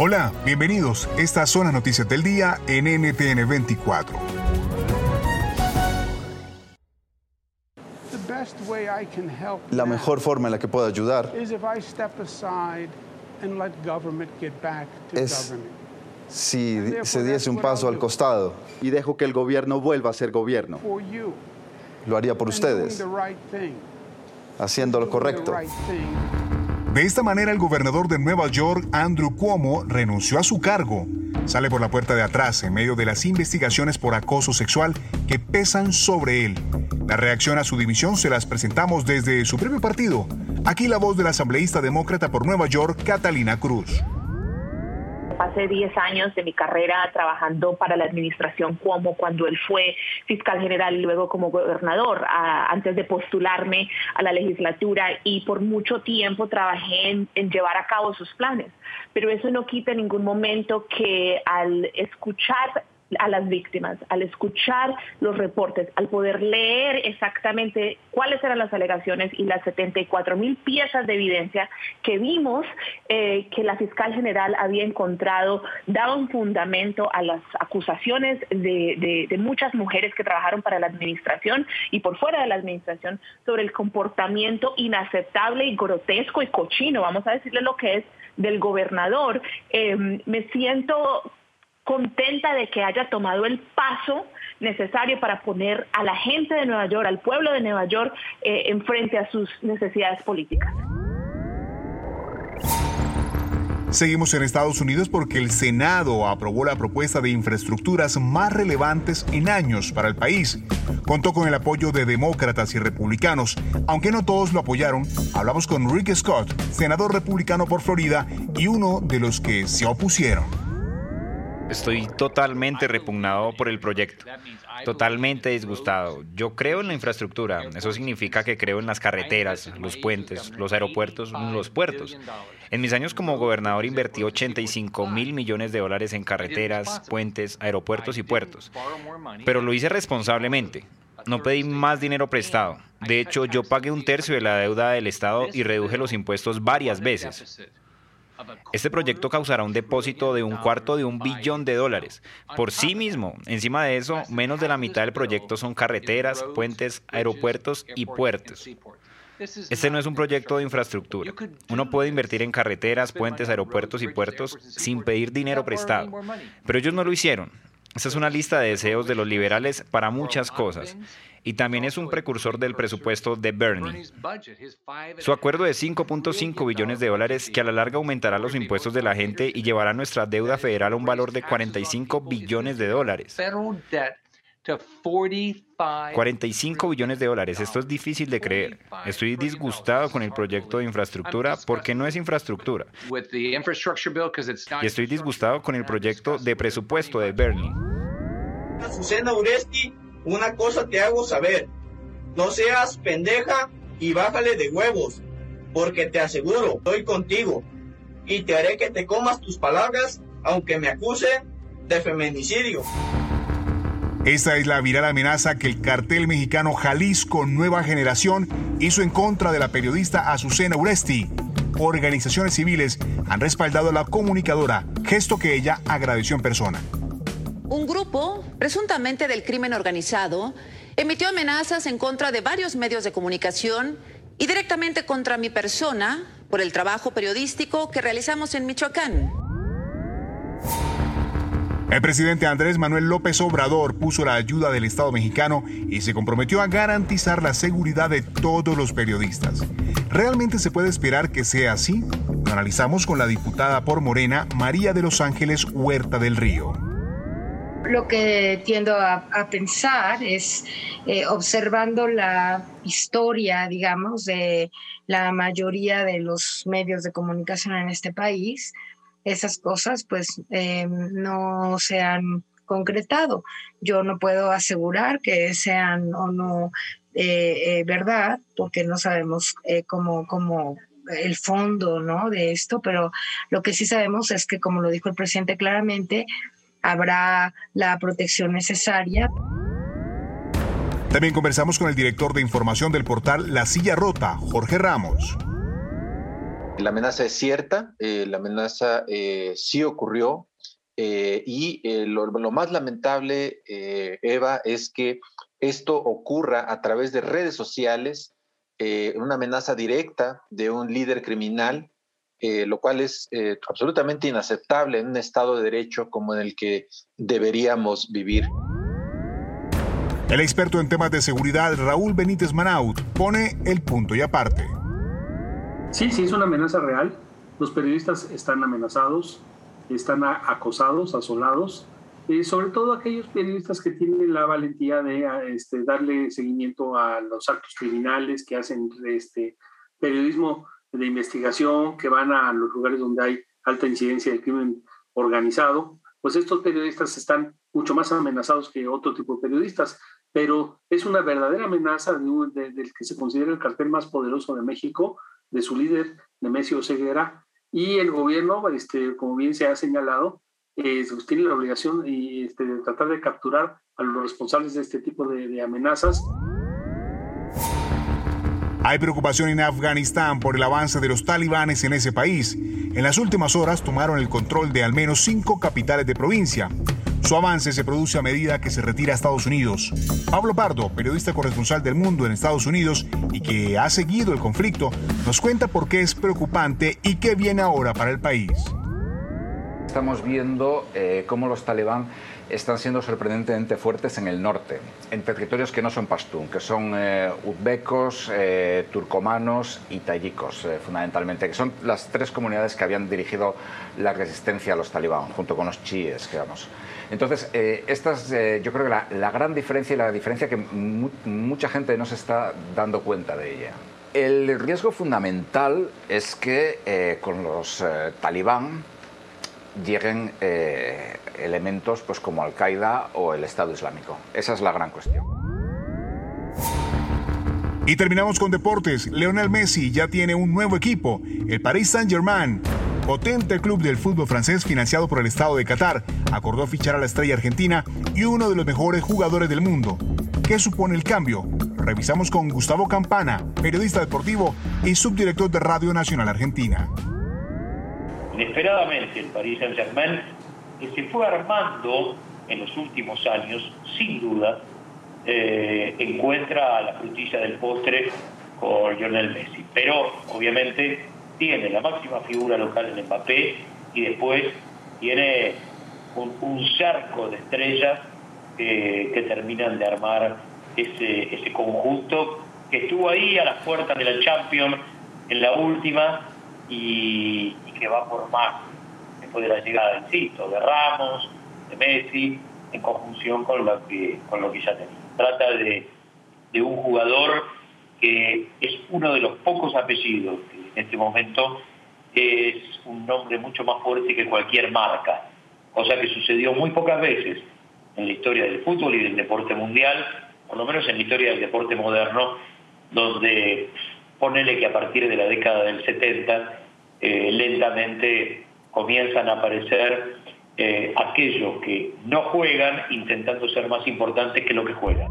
Hola, bienvenidos. Estas son las noticias del día en NTN 24. La mejor forma en la que puedo ayudar es si se diese un paso al costado y dejo que el gobierno vuelva a ser gobierno. Lo haría por ustedes, haciendo lo correcto. De esta manera, el gobernador de Nueva York, Andrew Cuomo, renunció a su cargo. Sale por la puerta de atrás en medio de las investigaciones por acoso sexual que pesan sobre él. La reacción a su dimisión se las presentamos desde su propio partido. Aquí la voz del asambleísta demócrata por Nueva York, Catalina Cruz pasé 10 años de mi carrera trabajando para la administración como cuando él fue fiscal general y luego como gobernador, antes de postularme a la legislatura y por mucho tiempo trabajé en, en llevar a cabo sus planes. Pero eso no quita en ningún momento que al escuchar a las víctimas, al escuchar los reportes, al poder leer exactamente cuáles eran las alegaciones y las 74 mil piezas de evidencia que vimos eh, que la fiscal general había encontrado, daban fundamento a las acusaciones de, de muchas mujeres que trabajaron para la administración y por fuera de la administración sobre el comportamiento inaceptable y grotesco y cochino, vamos a decirle lo que es del gobernador. Eh, me siento contenta de que haya tomado el paso necesario para poner a la gente de Nueva York, al pueblo de Nueva York, eh, en frente a sus necesidades políticas. Seguimos en Estados Unidos porque el Senado aprobó la propuesta de infraestructuras más relevantes en años para el país. Contó con el apoyo de demócratas y republicanos. Aunque no todos lo apoyaron, hablamos con Rick Scott, senador republicano por Florida y uno de los que se opusieron. Estoy totalmente repugnado por el proyecto, totalmente disgustado. Yo creo en la infraestructura, eso significa que creo en las carreteras, los puentes, los aeropuertos, los puertos. En mis años como gobernador invertí 85 mil millones de dólares en carreteras, puentes, aeropuertos y puertos, pero lo hice responsablemente. No pedí más dinero prestado. De hecho, yo pagué un tercio de la deuda del Estado y reduje los impuestos varias veces. Este proyecto causará un depósito de un cuarto de un billón de dólares. Por sí mismo, encima de eso, menos de la mitad del proyecto son carreteras, puentes, aeropuertos y puertos. Este no es un proyecto de infraestructura. Uno puede invertir en carreteras, puentes, aeropuertos y puertos sin pedir dinero prestado. Pero ellos no lo hicieron. Esta es una lista de deseos de los liberales para muchas cosas y también es un precursor del presupuesto de Bernie. Su acuerdo de 5.5 billones de dólares que a la larga aumentará los impuestos de la gente y llevará nuestra deuda federal a un valor de 45 billones de dólares. 45 billones de dólares. Esto es difícil de creer. Estoy disgustado con el proyecto de infraestructura porque no es infraestructura. Y estoy disgustado con el proyecto de presupuesto de Bernie una cosa te hago saber, no seas pendeja y bájale de huevos, porque te aseguro, estoy contigo y te haré que te comas tus palabras, aunque me acuse de feminicidio. Esta es la viral amenaza que el cartel mexicano Jalisco Nueva Generación hizo en contra de la periodista Azucena Uresti. Organizaciones civiles han respaldado a la comunicadora, gesto que ella agradeció en persona. Un grupo, presuntamente del crimen organizado, emitió amenazas en contra de varios medios de comunicación y directamente contra mi persona por el trabajo periodístico que realizamos en Michoacán. El presidente Andrés Manuel López Obrador puso la ayuda del Estado mexicano y se comprometió a garantizar la seguridad de todos los periodistas. ¿Realmente se puede esperar que sea así? Lo analizamos con la diputada por Morena, María de los Ángeles Huerta del Río. Lo que tiendo a, pensar es, eh, observando la historia, digamos, de la mayoría de los medios de comunicación en este país, esas cosas pues eh, no se han concretado. Yo no puedo asegurar que sean o no eh, eh, verdad, porque no sabemos cómo, cómo el fondo ¿no? de esto, pero lo que sí sabemos es que, como lo dijo el presidente claramente, habrá la protección necesaria. También conversamos con el director de información del portal La Silla Rota, Jorge Ramos. La amenaza es cierta, eh, la amenaza eh, sí ocurrió eh, y lo, más lamentable, Eva, es que esto ocurra a través de redes sociales, una amenaza directa de un líder criminal, lo cual es absolutamente inaceptable en un Estado de Derecho como en el que deberíamos vivir. El experto en temas de seguridad, Raúl Benítez Manaut, pone el punto y aparte. Sí, sí, es una amenaza real. Los periodistas están amenazados, están acosados, asolados, eh, sobre todo aquellos periodistas que tienen la valentía de este, darle seguimiento a los actos criminales, que hacen este, periodismo de investigación, que van a los lugares donde hay alta incidencia de crimen organizado, pues estos periodistas están mucho más amenazados que otro tipo de periodistas, pero es una verdadera amenaza del que se considera el cartel más poderoso de México, de su líder, Nemesio Ceguera, y el gobierno, este, como bien se ha señalado, eh, tiene la obligación este, de tratar de capturar a los responsables de este tipo de amenazas. Hay preocupación en Afganistán por el avance de los talibanes en ese país. En las últimas horas tomaron el control de al menos cinco capitales de provincia. Su avance se produce a medida que se retira a Estados Unidos. Pablo Pardo, periodista corresponsal del mundo en Estados Unidos y que ha seguido el conflicto, nos cuenta por qué es preocupante y qué viene ahora para el país. Estamos viendo eh, cómo los talibán están siendo sorprendentemente fuertes en el norte, en territorios que no son pastún, que son eh, uzbecos, eh, turcomanos y tayikos, fundamentalmente, que son las tres comunidades que habían dirigido la resistencia a los talibán, junto con los chiíes, digamos. Entonces, eh, esta es eh, yo creo que la, gran diferencia y la diferencia que mucha gente no se está dando cuenta de ella. El riesgo fundamental es que eh, con los talibán lleguen elementos pues, como Al-Qaeda o el Estado Islámico. Esa es la gran cuestión. Y terminamos con deportes. Leonel Messi ya tiene un nuevo equipo, el Paris Saint-Germain potente club del fútbol francés financiado por el Estado de Qatar, acordó fichar a la estrella argentina y uno de los mejores jugadores del mundo. ¿Qué supone el cambio? Revisamos con Gustavo Campana, periodista deportivo y subdirector de Radio Nacional Argentina. Inesperadamente el Paris Saint-Germain se fue armando en los últimos años, sin duda, eh, encuentra la frutilla del postre con Lionel Messi. Pero obviamente tiene la máxima figura local en Mbappé y después tiene un, cerco de estrellas que terminan de armar ese, conjunto que estuvo ahí a las puertas de la Champions en la última y, que va por más después de la llegada, insisto, de Ramos, de Messi, en conjunción con lo que, con lo que ya tenía. Trata de, de un jugador que es uno de los pocos apellidos que en este momento es un nombre mucho más fuerte que cualquier marca, cosa que sucedió muy pocas veces en la historia del fútbol y del deporte mundial, por lo menos en la historia del deporte moderno, donde ponele que a partir de la década del 70 eh, lentamente comienzan a aparecer eh, aquellos que no juegan intentando ser más importantes que lo que juegan.